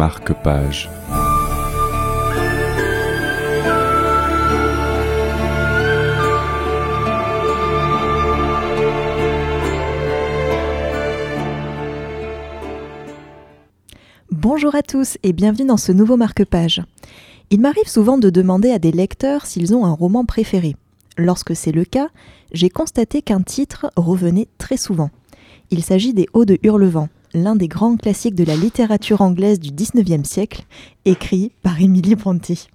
marque-page. Bonjour à tous et bienvenue dans ce nouveau marque-page. Il m'arrive souvent de demander à des lecteurs s'ils ont un roman préféré. Lorsque c'est le cas, j'ai constaté qu'un titre revenait très souvent. Il s'agit des Hauts de Hurlevent, l'un des grands classiques de la littérature anglaise du 19e siècle, écrit par Emily Brontë.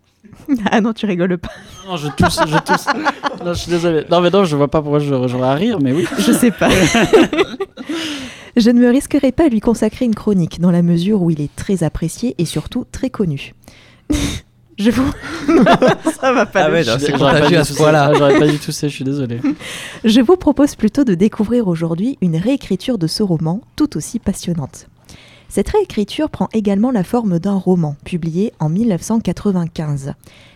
ah non, tu rigoles pas. Non, je tousse, je tousse. Non, je suis désolé. Non, mais non, je vois pas pourquoi je j'aurais à rire, mais oui. Je sais pas. je ne me risquerai pas à lui consacrer une chronique, dans la mesure où il est très apprécié et surtout très connu. Je vous. Ça va pas. Ah ouais, c'est J'aurais pas contagieux dû à ce tousser. point-là. J'aurais pas dû tousser, je suis désolé. Je vous propose plutôt de découvrir aujourd'hui une réécriture de ce roman tout aussi passionnante. Cette réécriture prend également la forme d'un roman publié en 1995.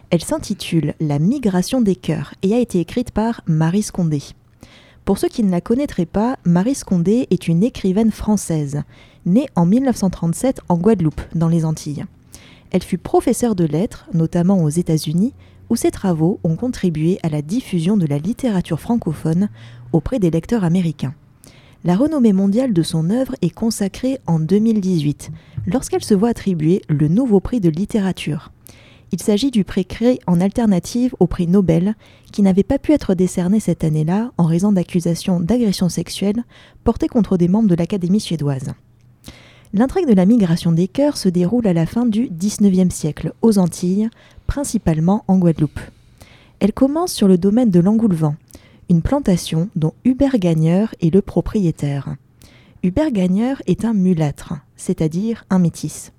Elle s'intitule La migration des cœurs et a été écrite par Marie Scondé. Pour ceux qui ne la connaîtraient pas, Marie Scondé est une écrivaine française, née en 1937 en Guadeloupe, dans les Antilles. Elle fut professeure de lettres, notamment aux États-Unis, où ses travaux ont contribué à la diffusion de la littérature francophone auprès des lecteurs américains. La renommée mondiale de son œuvre est consacrée en 2018, lorsqu'elle se voit attribuer le nouveau prix de littérature. Il s'agit du prix créé en alternative au prix Nobel, qui n'avait pas pu être décerné cette année-là en raison d'accusations d'agression sexuelle portées contre des membres de l'Académie suédoise. L'intrigue de la migration des cœurs se déroule à la fin du XIXe siècle, aux Antilles, principalement en Guadeloupe. Elle commence sur le domaine de l'Angoulevent, une plantation dont Hubert Gagneur est le propriétaire. Hubert Gagneur est un mulâtre, c'est-à-dire un métis.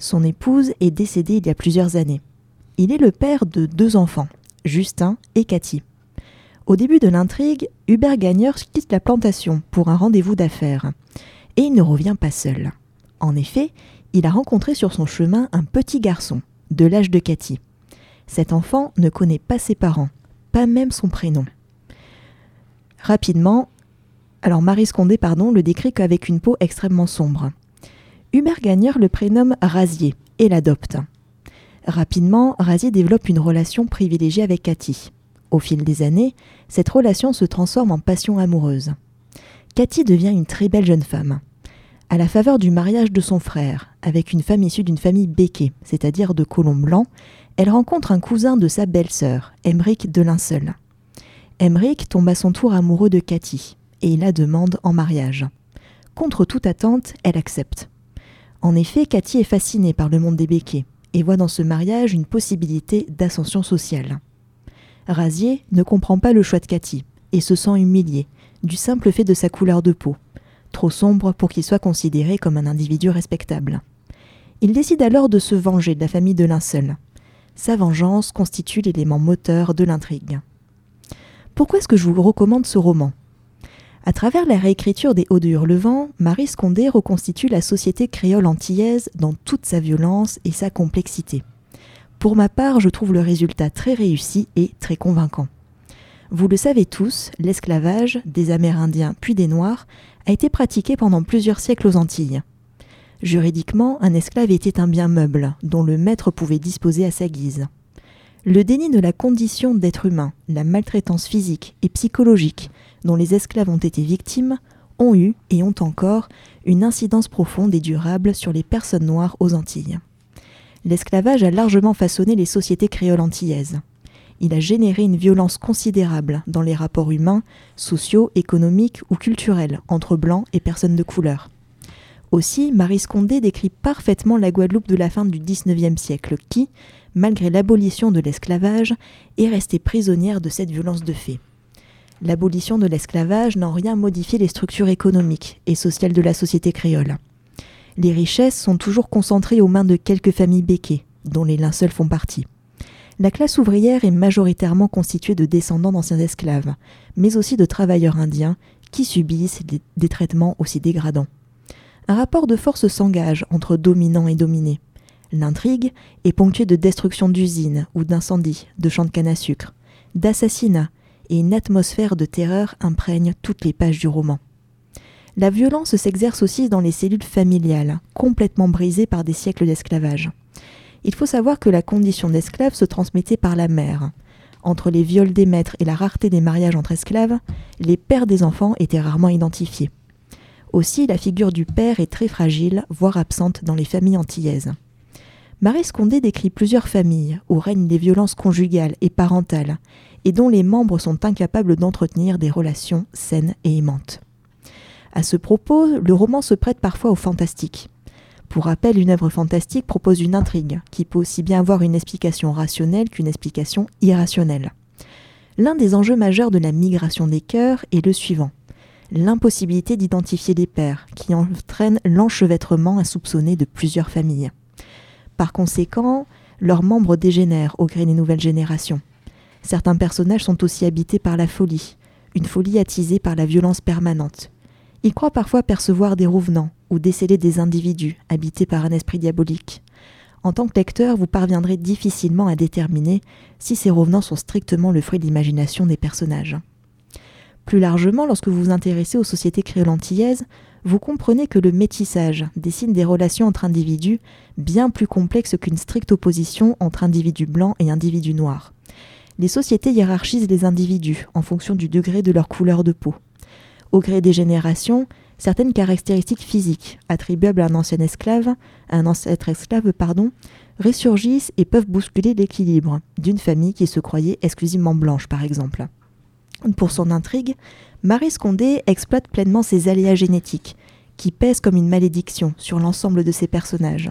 Son épouse est décédée il y a plusieurs années. Il est le père de deux enfants, Justin et Cathy. Au début de l'intrigue, Hubert Gagneur quitte la plantation pour un rendez-vous d'affaires. Et il ne revient pas seul. En effet, il a rencontré sur son chemin un petit garçon, de l'âge de Cathy. Cet enfant ne connaît pas ses parents, pas même son prénom. Rapidement, alors Marie Scondé pardon, le décrit qu'avec une peau extrêmement sombre. Hubert Gagneur le prénomme Rasier et l'adopte. Rapidement, Rasier développe une relation privilégiée avec Cathy. Au fil des années, cette relation se transforme en passion amoureuse. Cathy devient une très belle jeune femme. À la faveur du mariage de son frère, avec une femme issue d'une famille béquée, c'est-à-dire de colons blancs, elle rencontre un cousin de sa belle-sœur, Emeric de Linceul. Emeric tombe à son tour amoureux de Cathy et il la demande en mariage. Contre toute attente, elle accepte. En effet, Cathy est fascinée par le monde des béquets et voit dans ce mariage une possibilité d'ascension sociale. Rasier ne comprend pas le choix de Cathy et se sent humilié du simple fait de sa couleur de peau, trop sombre pour qu'il soit considéré comme un individu respectable. Il décide alors de se venger de la famille de Linceul. Sa vengeance constitue l'élément moteur de l'intrigue. Pourquoi est-ce que je vous recommande ce roman? À travers la réécriture des Hauts de Hurlevent, Marie Scondé reconstitue la société créole antillaise dans toute sa violence et sa complexité. Pour ma part, je trouve le résultat très réussi et très convaincant. Vous le savez tous, l'esclavage, des Amérindiens puis des Noirs, a été pratiqué pendant plusieurs siècles aux Antilles. Juridiquement, un esclave était un bien meuble dont le maître pouvait disposer à sa guise. Le déni de la condition d'être humain, la maltraitance physique et psychologique dont les esclaves ont été victimes ont eu et ont encore une incidence profonde et durable sur les personnes noires aux Antilles. L'esclavage a largement façonné les sociétés créoles antillaises. Il a généré une violence considérable dans les rapports humains, sociaux, économiques ou culturels entre blancs et personnes de couleur. Aussi, Marie Scondé décrit parfaitement la Guadeloupe de la fin du XIXe siècle qui, malgré l'abolition de l'esclavage, est restée prisonnière de cette violence de fait. L'abolition de l'esclavage n'a en rien modifié les structures économiques et sociales de la société créole. Les richesses sont toujours concentrées aux mains de quelques familles béquées, dont les linceuls font partie. La classe ouvrière est majoritairement constituée de descendants d'anciens esclaves, mais aussi de travailleurs indiens qui subissent des, traitements aussi dégradants. Un rapport de force s'engage entre dominants et dominés. L'intrigue est ponctuée de destruction d'usines ou d'incendies, de champs de canne à sucre, d'assassinats, et une atmosphère de terreur imprègne toutes les pages du roman. La violence s'exerce aussi dans les cellules familiales, complètement brisées par des siècles d'esclavage. Il faut savoir que la condition d'esclave se transmettait par la mère. Entre les viols des maîtres et la rareté des mariages entre esclaves, les pères des enfants étaient rarement identifiés. Aussi, la figure du père est très fragile, voire absente dans les familles antillaises. Marie Scondé décrit plusieurs familles où règnent des violences conjugales et parentales, et dont les membres sont incapables d'entretenir des relations saines et aimantes. À ce propos, le roman se prête parfois au fantastique. Pour rappel, une œuvre fantastique propose une intrigue, qui peut aussi bien avoir une explication rationnelle qu'une explication irrationnelle. L'un des enjeux majeurs de la migration des cœurs est le suivant l'impossibilité d'identifier les pères, qui entraîne l'enchevêtrement insoupçonné de plusieurs familles. Par conséquent, leurs membres dégénèrent au gré des nouvelles générations. Certains personnages sont aussi habités par la folie, une folie attisée par la violence permanente. Ils croient parfois percevoir des revenants ou déceler des individus habités par un esprit diabolique. En tant que lecteur, vous parviendrez difficilement à déterminer si ces revenants sont strictement le fruit de l'imagination des personnages. Plus largement, lorsque vous vous intéressez aux sociétés créoles antillaises, vous comprenez que le métissage dessine des relations entre individus bien plus complexes qu'une stricte opposition entre individus blancs et individus noirs. Les sociétés hiérarchisent les individus en fonction du degré de leur couleur de peau. Au gré des générations, certaines caractéristiques physiques attribuables à un ancien esclave, un ancêtre esclave, pardon, ressurgissent et peuvent bousculer l'équilibre d'une famille qui se croyait exclusivement blanche, par exemple. Pour son intrigue, Marie Scondé exploite pleinement ses aléas génétiques, qui pèsent comme une malédiction sur l'ensemble de ses personnages.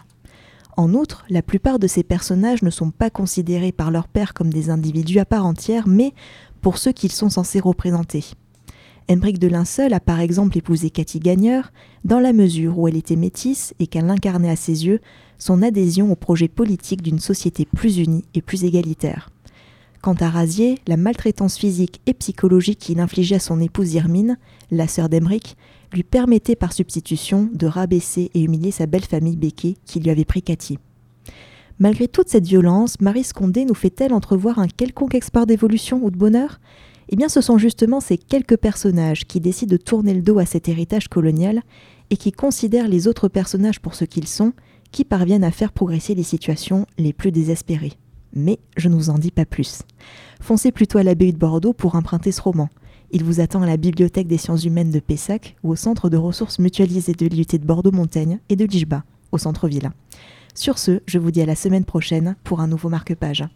En outre, la plupart de ces personnages ne sont pas considérés par leur père comme des individus à part entière, mais pour ceux qu'ils sont censés représenter. Embrique de Linceul a par exemple épousé Cathy Gagneur, dans la mesure où elle était métisse et qu'elle incarnait à ses yeux son adhésion au projet politique d'une société plus unie et plus égalitaire. Quant à Razier, la maltraitance physique et psychologique qu'il infligeait à son épouse Irmine, la sœur d'Emeric, lui permettait par substitution de rabaisser et humilier sa belle famille Becquet qui lui avait pris Cathy. Malgré toute cette violence, Marie Scondé nous fait-elle entrevoir un quelconque espoir d'évolution ou de bonheur? Eh bien, ce sont justement ces quelques personnages qui décident de tourner le dos à cet héritage colonial et qui considèrent les autres personnages pour ce qu'ils sont, qui parviennent à faire progresser les situations les plus désespérées mais je ne vous en dis pas plus. Foncez plutôt à l'abbaye de Bordeaux pour emprunter ce roman. Il vous attend à la Bibliothèque des sciences humaines de Pessac ou au Centre de ressources mutualisées de l'IUT de Bordeaux-Montaigne et de Lichba, au centre-ville. Sur ce, je vous dis à la semaine prochaine pour un nouveau marque-page.